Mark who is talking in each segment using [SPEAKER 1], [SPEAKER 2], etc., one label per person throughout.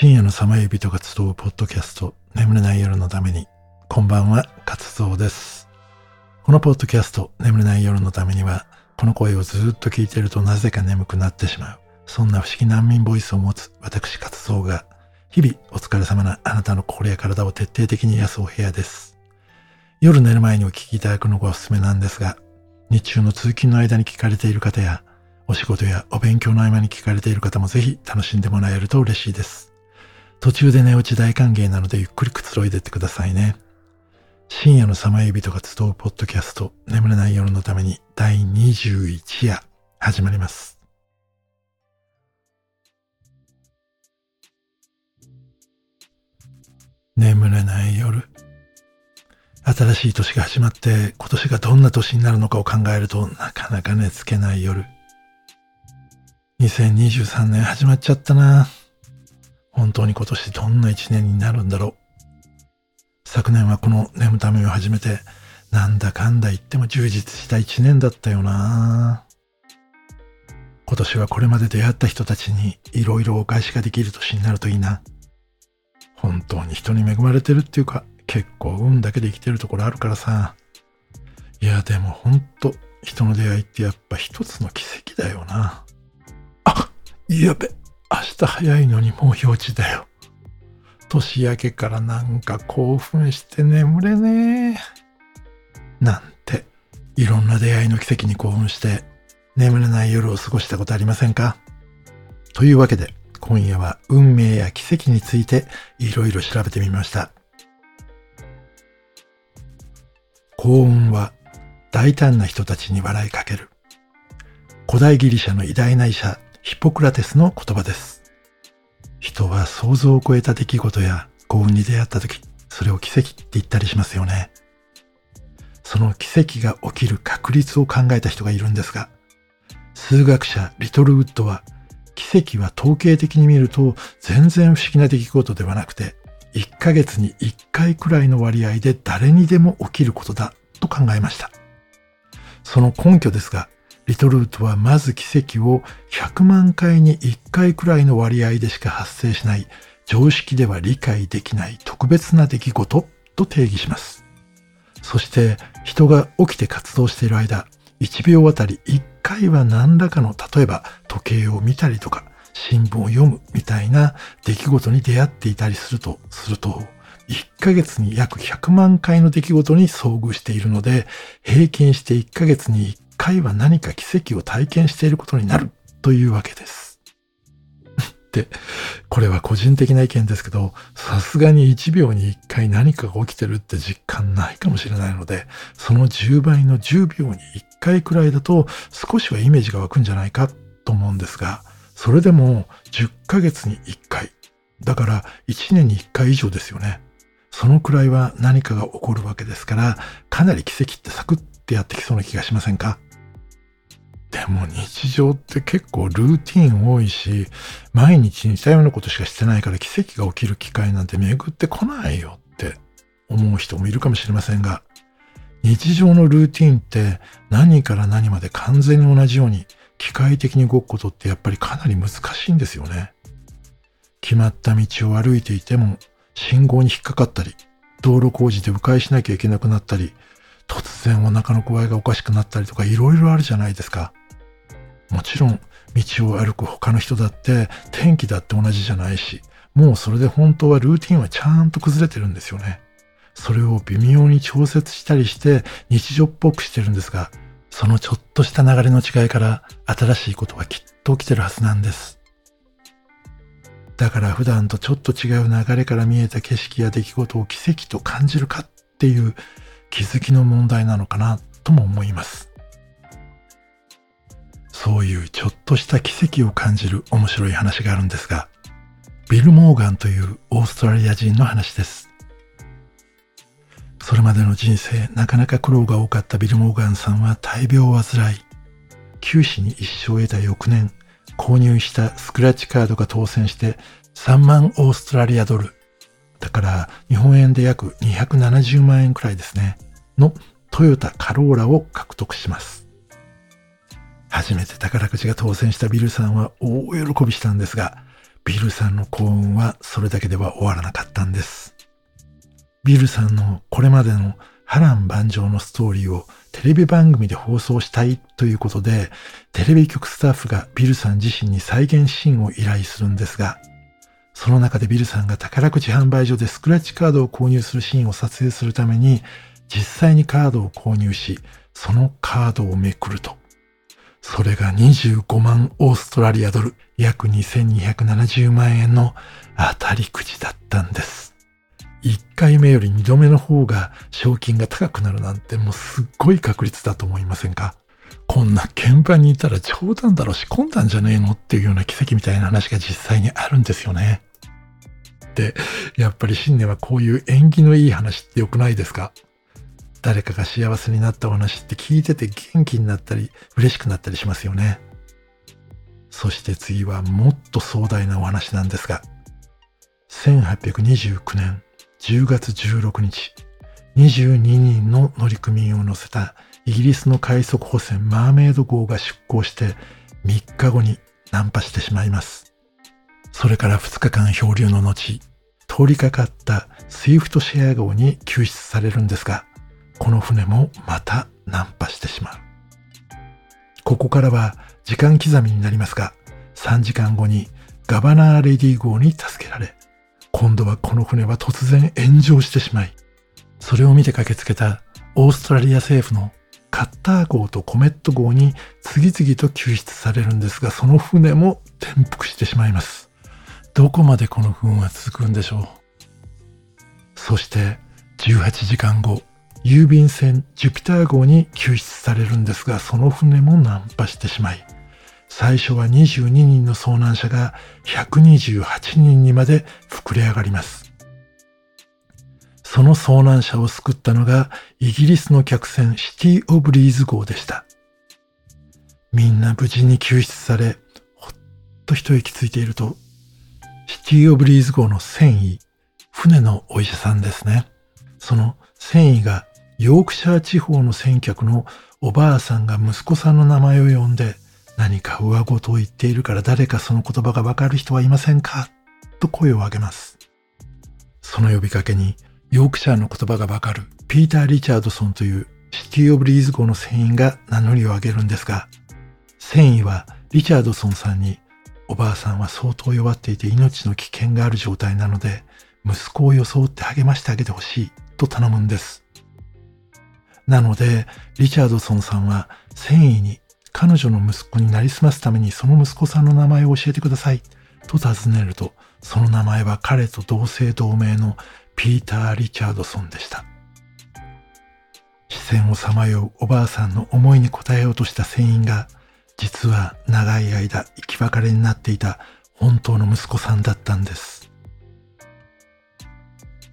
[SPEAKER 1] 深夜のさまゆびとが集うポッドキャスト、眠れない夜のために、こんばんは、活動です。このポッドキャスト、眠れない夜のためには、この声をずっと聞いてるとなぜか眠くなってしまう。そんな不思議難民ボイスを持つ私活動が、日々お疲れ様なあなたの心や体を徹底的に癒すお部屋です。夜寝る前にお聞きいただくのがおすすめなんですが、日中の通勤の間に聞かれている方や、お仕事やお勉強の合間に聞かれている方もぜひ楽しんでもらえると嬉しいです。途中で寝落ち大歓迎なのでゆっくりくつろいでってくださいね。深夜のさまゆびとが集うポッドキャスト眠れない夜のために第21夜始まります。眠れない夜。新しい年が始まって今年がどんな年になるのかを考えるとなかなか寝つけない夜。2023年始まっちゃったな。本当に今年どんな一年になるんだろう。昨年はこの眠ためを始めて、なんだかんだ言っても充実した一年だったよな。今年はこれまで出会った人たちにいろいろお返しができる年になるといいな。本当に人に恵まれてるっていうか、結構運だけで生きてるところあるからさ。いや、でも本当人の出会いってやっぱ一つの奇跡だよな。あやべ。明日早いのにもう表示だよ。年明けからなんか興奮して眠れねえ。なんて、いろんな出会いの奇跡に興奮して、眠れない夜を過ごしたことありませんか？というわけで、今夜は運命や奇跡についていろいろ調べてみました。幸運は大胆な人たちに笑いかける。古代ギリシャの偉大な医者ヒポクラテスの言葉です。人は想像を超えた出来事や幸運に出会った時、それを奇跡って言ったりしますよね。その奇跡が起きる確率を考えた人がいるんですが、数学者リトルウッドは、奇跡は統計的に見ると全然不思議な出来事ではなくて、1ヶ月に1回くらいの割合で誰にでも起きることだと考えました。その根拠ですが、リトルートはまず奇跡を100万回に1回くらいの割合でしか発生しない常識では理解できない特別な出来事と定義します。そして人が起きて活動している間、1秒あたり1回は何らかの例えば時計を見たりとか新聞を読むみたいな出来事に出会っていたりするとすると1ヶ月に約100万回の出来事に遭遇しているので平均して1ヶ月に1回は何か奇跡を体験していることになるというわけです。で、これは個人的な意見ですけど、さすがに1秒に1回何かが起きてるって実感ないかもしれないので、その10倍の10秒に1回くらいだと少しはイメージが湧くんじゃないかと思うんですが、それでも10ヶ月に1回。だから1年に1回以上ですよね。そのくらいは何かが起こるわけですから、かなり奇跡ってサクッてやってきそうな気がしませんか？でも日常って結構ルーティン多いし、毎日似たようなことしかしてないから奇跡が起きる機会なんて巡ってこないよって思う人もいるかもしれませんが、日常のルーティーンって何から何まで完全に同じように機械的に動くことってやっぱりかなり難しいんですよね。決まった道を歩いていても信号に引っかかったり、道路工事で迂回しなきゃいけなくなったり、突然お腹の具合がおかしくなったりとかいろいろあるじゃないですか。もちろん道を歩く他の人だって天気だって同じじゃないし、もうそれで本当はルーティンはちゃんと崩れてるんですよね。それを微妙に調節したりして日常っぽくしてるんですが、そのちょっとした流れの違いから新しいことはきっと起きてるはずなんです。だから普段とちょっと違う流れから見えた景色や出来事を奇跡と感じるかっていう気づきの問題なのかなとも思います。そういうちょっとした奇跡を感じる面白い話があるんですが、ビル・モーガンというオーストラリア人の話です。それまでの人生、なかなか苦労が多かったビル・モーガンさんは大病を患い、九死に一生を得た翌年、購入したスクラッチカードが当選して3万オーストラリアドル、だから日本円で約270万円くらいですね、のトヨタカローラを獲得します。初めて宝くじが当選したビルさんは大喜びしたんですが、ビルさんの幸運はそれだけでは終わらなかったんです。ビルさんのこれまでの波乱万丈のストーリーをテレビ番組で放送したいということで、テレビ局スタッフがビルさん自身に再現シーンを依頼するんですが、その中でビルさんが宝くじ販売所でスクラッチカードを購入するシーンを撮影するために、実際にカードを購入し、そのカードをめくると、それが25万オーストラリアドル、約2270万円の当たりくじだったんです。1回目より2度目の方が賞金が高くなるなんてもうすっごい確率だと思いませんか？こんな現場にいたら冗談だろ仕込んだんじゃねえのっていうような奇跡みたいな話が実際にあるんですよね。で、やっぱり新年はこういう縁起のいい話って良くないですか？誰かが幸せになったお話って聞いてて元気になったり嬉しくなったりしますよね。そして次はもっと壮大なお話なんですが、1829年10月16日、22人の乗組員を乗せたイギリスの快速補船マーメイド号が出港して3日後に難破してしまいます。それから2日間漂流の後、通りかかったスイフトシェア号に救出されるんですが、この船もまた難破してしまう。ここからは時間刻みになりますが、3時間後にガバナーレディー号に助けられ、今度はこの船は突然炎上してしまい、それを見て駆けつけたオーストラリア政府のカッター号とコメット号に次々と救出されるんですが、その船も転覆してしまいます。どこまでこの不運は続くんでしょう？そして18時間後、郵便船ジュピター号に救出されるんですが、その船も難破してしまい、最初は22人の遭難者が128人にまで膨れ上がります。その遭難者を救ったのがイギリスの客船シティ・オブ・リーズ号でした。みんな無事に救出され、ほっと一息ついていると、シティ・オブ・リーズ号の船医、船のお医者さんですね。その船医がヨークシャー地方の船客のおばあさんが息子さんの名前を呼んで、何かうわ言を言っているから誰かその言葉がわかる人はいませんか？と声を上げます。その呼びかけに、ヨークシャーの言葉がわかるピーター・リチャードソンというシティ・オブ・リーズ号の船員が名乗りを上げるんですが、船員はリチャードソンさんに、おばあさんは相当弱っていて命の危険がある状態なので、息子を装って励ましてあげてほしいと頼むんです。なので、リチャードソンさんは繊維に彼女の息子になりすますためにその息子さんの名前を教えてくださいと尋ねると、その名前は彼と同姓同名のピーター・リチャードソンでした。視線をさまようおばあさんの思いに応えようとした船員が、実は長い間生き別れになっていた本当の息子さんだったんです。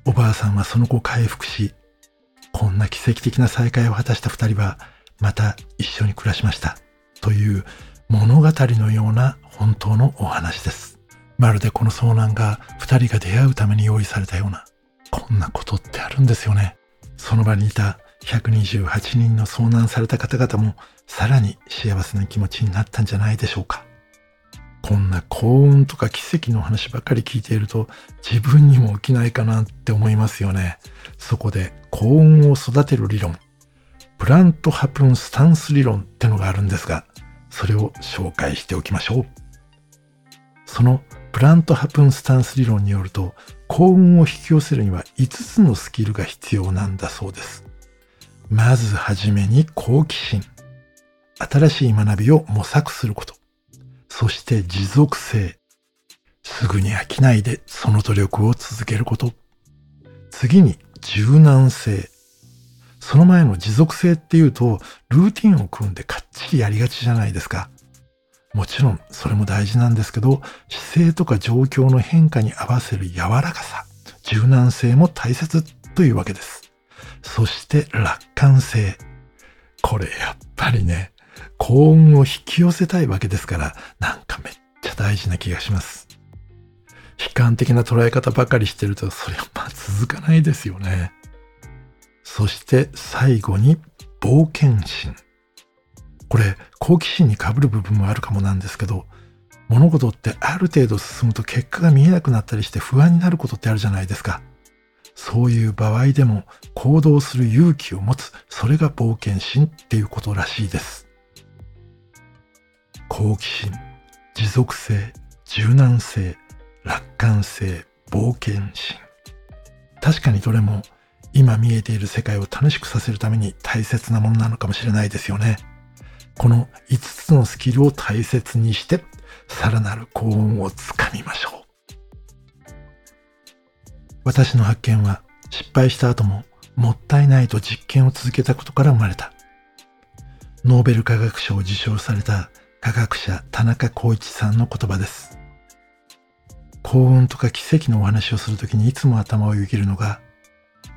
[SPEAKER 1] おばあさんはその後回復し、こんな奇跡的な再会を果たした二人は、また一緒に暮らしました。という物語のような本当のお話です。まるでこの遭難が二人が出会うために用意されたような、こんなことってあるんですよね。その場にいた128人の遭難された方々もさらに幸せな気持ちになったんじゃないでしょうか。こんな幸運とか奇跡の話ばっかり聞いていると自分にも起きないかなって思いますよね。そこで幸運を育てる理論、プラントハプンスタンス理論ってのがあるんですが、それを紹介しておきましょう。そのプラントハプンスタンス理論によると、幸運を引き寄せるには5つのスキルが必要なんだそうです。まずはじめに好奇心。新しい学びを模索すること。そして持続性。すぐに飽きないでその努力を続けること。次に柔軟性。その前の持続性っていうと、ルーティンを組んでかっちりやりがちじゃないですか。もちろんそれも大事なんですけど、姿勢とか状況の変化に合わせる柔らかさ、柔軟性も大切というわけです。そして楽観性。これやっぱりね、幸運を引き寄せたいわけですから、なんかめっちゃ大事な気がします。悲観的な捉え方ばかりしてると、それはまあ続かないですよね。そして最後に冒険心。これ、好奇心に被る部分もあるかもなんですけど、物事ってある程度進むと結果が見えなくなったりして不安になることってあるじゃないですか。そういう場合でも行動する勇気を持つ、それが冒険心っていうことらしいです。好奇心、持続性、柔軟性、楽観性、冒険心。確かにどれも今見えている世界を楽しくさせるために大切なものなのかもしれないですよね。この5つのスキルを大切にして、さらなる幸運をつかみましょう。私の発見は失敗した後ももったいないと実験を続けたことから生まれた。ノーベル化学賞を受賞された科学者田中光一さんの言葉です。幸運とか奇跡のお話をするときにいつも頭をよぎるのが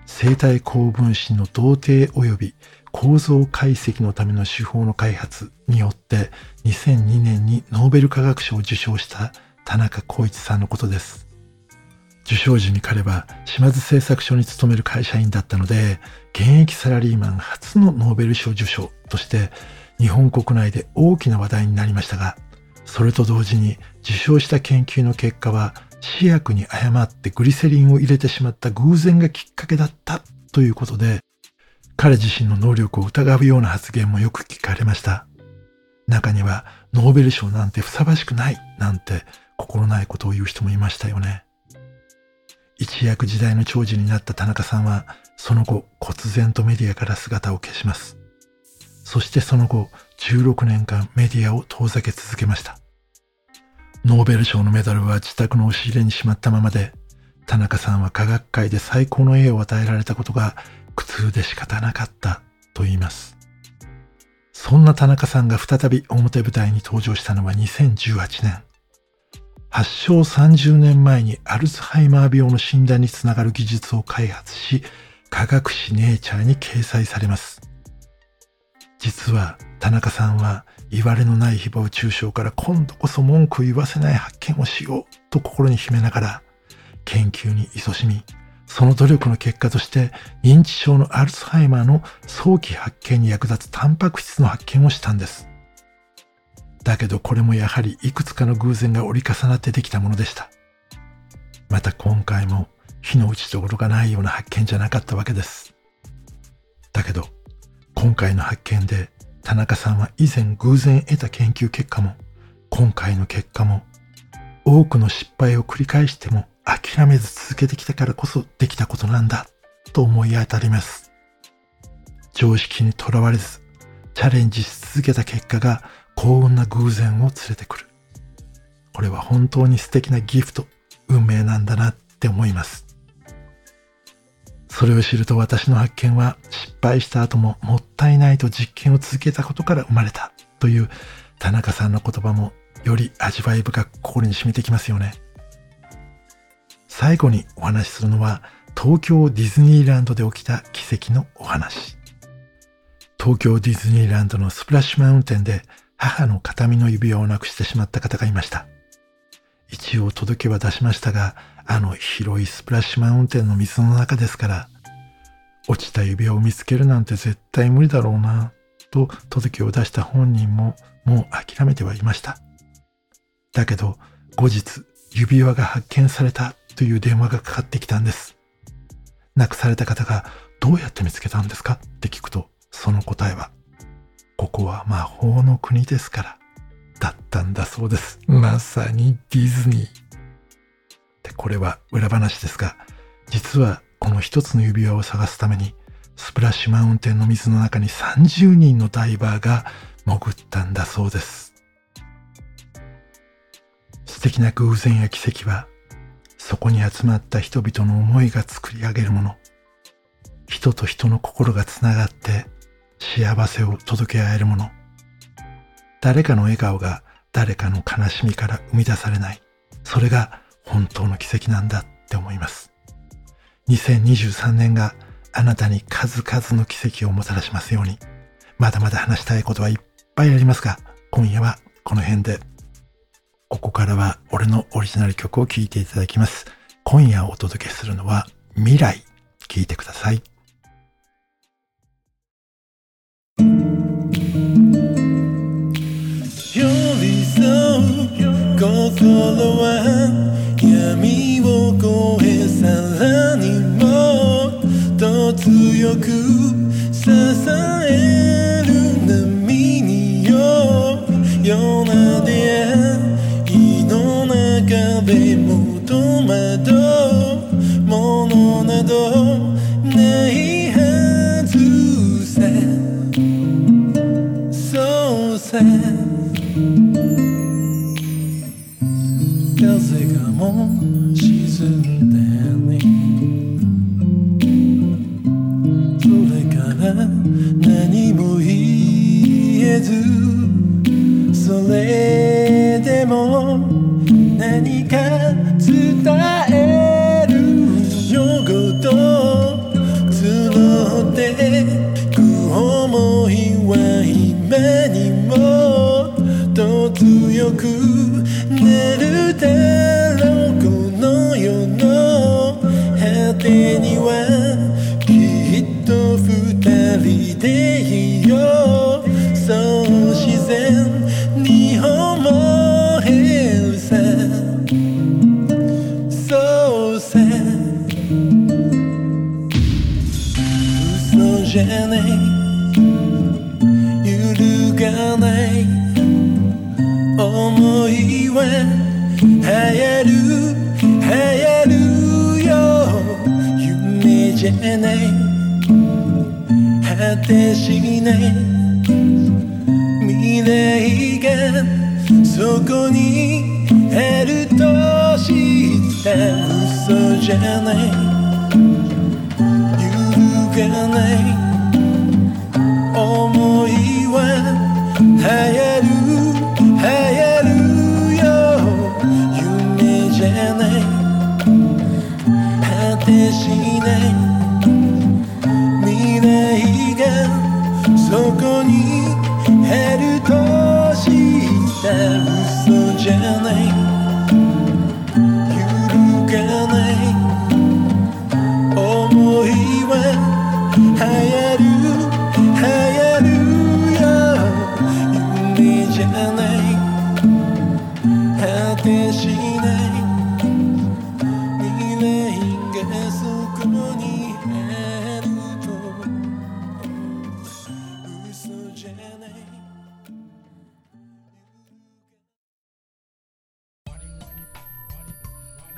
[SPEAKER 1] 生体高分子の同定及び構造解析のための手法の開発によって2002年にノーベル化学賞を受賞した田中光一さんのことです。受賞時に彼は島津製作所に勤める会社員だったので、現役サラリーマン初のノーベル賞受賞として日本国内で大きな話題になりましたが、それと同時に受賞した研究の結果は試薬に誤ってグリセリンを入れてしまった偶然がきっかけだったということで、彼自身の能力を疑うような発言もよく聞かれました。中には、ノーベル賞なんてふさわしくないなんて心ないことを言う人もいましたよね。一躍時代の長寿になった田中さんは、その後、忽然とメディアから姿を消します。そしてその後、16年間メディアを遠ざけ続けました。ノーベル賞のメダルは自宅の押し入れにしまったままで、田中さんは科学界で最高の栄を与えられたことが苦痛で仕方なかったと言います。そんな田中さんが再び表舞台に登場したのは2018年。発症30年前にアルツハイマー病の診断につながる技術を開発し、科学誌ネイチャーに掲載されます。実は田中さんは言われのない誹謗中傷から今度こそ文句を言わせない発見をしようと心に秘めながら研究に勤しみ、その努力の結果として認知症のアルツハイマーの早期発見に役立つタンパク質の発見をしたんです。だけどこれもやはりいくつかの偶然が折り重なってできたものでした。また今回も火の打ちどころがないような発見じゃなかったわけです。だけど今回の発見で田中さんは以前偶然得た研究結果も今回の結果も多くの失敗を繰り返しても諦めず続けてきたからこそできたことなんだと思い当たります。常識にとらわれずチャレンジし続けた結果が幸運な偶然を連れてくる。これは本当に素敵なギフト、運命なんだなって思います。それを知ると私の発見は失敗した後ももったいないと実験を続けたことから生まれたという田中さんの言葉もより味わい深く心に染みてきますよね。最後にお話しするのは東京ディズニーランドで起きた奇跡のお話。東京ディズニーランドのスプラッシュマウンテンで母の形見の指輪をなくしてしまった方がいました。一応届けは出しましたが、あの広いスプラッシュマウンテンの水の中ですから、落ちた指輪を見つけるなんて絶対無理だろうな、と届けを出した本人ももう諦めてはいました。だけど、後日、指輪が発見されたという電話がかかってきたんです。亡くされた方がどうやって見つけたんですか？って聞くと、その答えは、ここは魔法の国ですから、だったんだそうです。まさにディズニー。で、これは裏話ですが、実はこの一つの指輪を探すために、スプラッシュマウンテンの水の中に30人のダイバーが潜ったんだそうです。素敵な偶然や奇跡はそこに集まった人々の思いが作り上げるもの。人と人の心がつながって幸せを届け合えるもの。誰かの笑顔が誰かの悲しみから生み出されない。それが本当の奇跡なんだって思います。2023年があなたに数々の奇跡をもたらしますように。まだまだ話したいことはいっぱいありますが、今夜はこの辺でここからは俺のオリジナル曲を聴いていただきます。今夜お届けするのは未来。聴いてください。
[SPEAKER 2] 心は闇を越えさらにもっと強く支える波によ夜な出会いず。それでも何か伝えじゃない揺るがない思いは流行る流行るよ夢じゃない果てしない未来がそこにあると知った嘘じゃない揺るがない。思いは流行る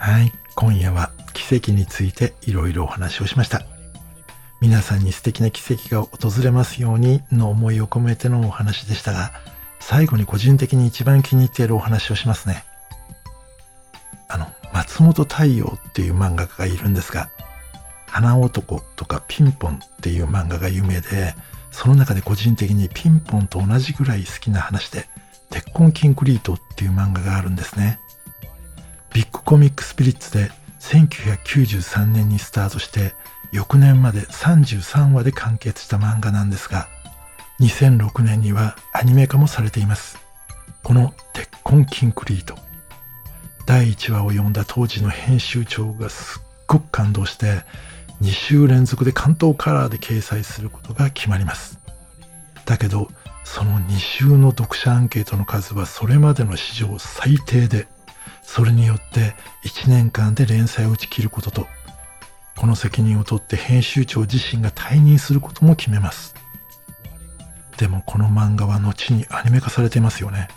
[SPEAKER 1] はい、今夜は奇跡についていろいろお話をしました。皆さんに素敵な奇跡が訪れますようにの思いを込めてのお話でしたが、最後に個人的に一番気に入っているお話をしますね。あの、松本太陽っていう漫画家がいるんですが、花男とかピンポンっていう漫画が有名で、その中で個人的にピンポンと同じぐらい好きな話で、鉄痕キンクリートっていう漫画があるんですね。ビッグコミックスピリッツで1993年にスタートして翌年まで33話で完結した漫画なんですが2006年にはアニメ化もされています。この鉄痕キンクリート。第1話を読んだ当時の編集長がすっごく感動して2週連続で関東カラーで掲載することが決まります。だけどその2週の読者アンケートの数はそれまでの史上最低でそれによって1年間で連載を打ち切ることと、この責任を取って編集長自身が退任することも決めます。でもこの漫画は後にアニメ化されていますよね。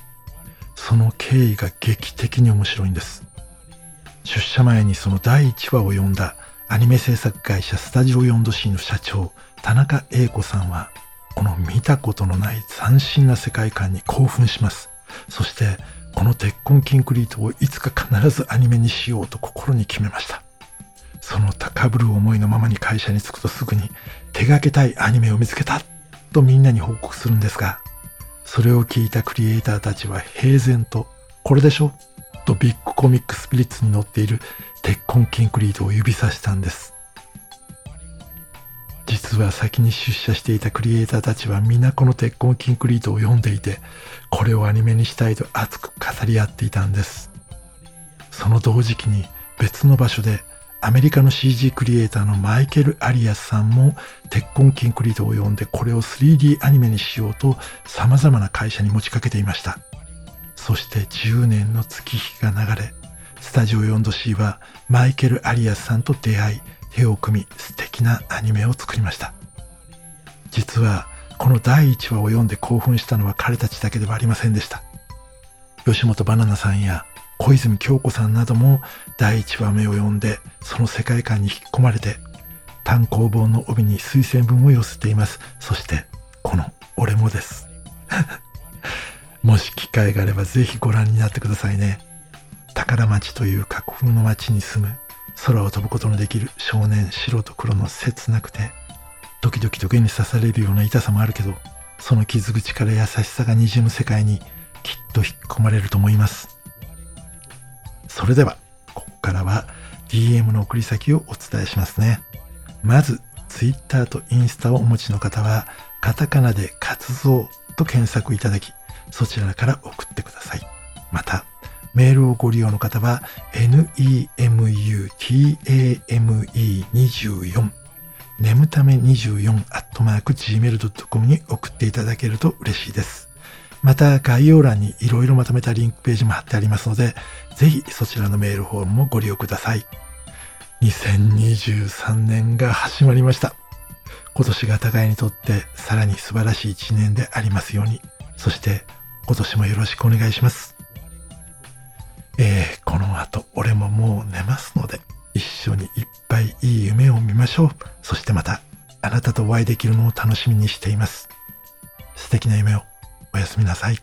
[SPEAKER 1] その経緯が劇的に面白いんです。出社前にその第1話を読んだアニメ制作会社スタジオ 4°C の社長、田中英子さんは、この見たことのない斬新な世界観に興奮します。そして、この鉄痕キンクリートをいつか必ずアニメにしようと心に決めました。その高ぶる思いのままに会社に着くとすぐに手掛けたいアニメを見つけたとみんなに報告するんですが、それを聞いたクリエイターたちは平然と、これでしょ？とビッグコミックスピリッツに載っている鉄痕キンクリートを指さしたんです。実は先に出社していたクリエイターたちは皆この鉄痕キンクリートを読んでいて、これをアニメにしたいと熱く語り合っていたんです。その同時期に別の場所でアメリカの CG クリエイターのマイケル・アリアスさんも鉄痕キンクリートを読んでこれを 3D アニメにしようと様々な会社に持ちかけていました。そして10年の月日が流れ、スタジオ 4°C はマイケル・アリアスさんと出会い、手を組み素敵なアニメを作りました。実は、この第1話を読んで興奮したのは彼たちだけではありませんでした。吉本バナナさんや小泉京子さんなども第1話目を読んでその世界観に引き込まれて単行本の帯に推薦文を寄せています。そしてこの俺もです。もし機会があればぜひご覧になってくださいね。宝町という架空の町に住む空を飛ぶことのできる少年白と黒の切なくてドキドキと毛に刺されるような痛さもあるけどその傷口から優しさがにじむ世界にきっと引っ込まれると思います。それではここからは DM の送り先をお伝えしますね。まず Twitter とインスタをお持ちの方はカタカナで活動と検索いただきそちらから送ってください。また、メールをご利用の方は、nemutame24 眠ため24アットマーク gmail.com に送っていただけると嬉しいです。また概要欄にいろいろまとめたリンクページも貼ってありますので、ぜひそちらのメールフォームもご利用ください。2023年が始まりました。今年が互いにとってさらに素晴らしい一年でありますように。そして今年もよろしくお願いします。えー、この後俺ももう寝ますので、一緒にいっぱいいい夢を見ましょう。そしてまた、あなたとお会いできるのを楽しみにしています。素敵な夢をおやすみなさい。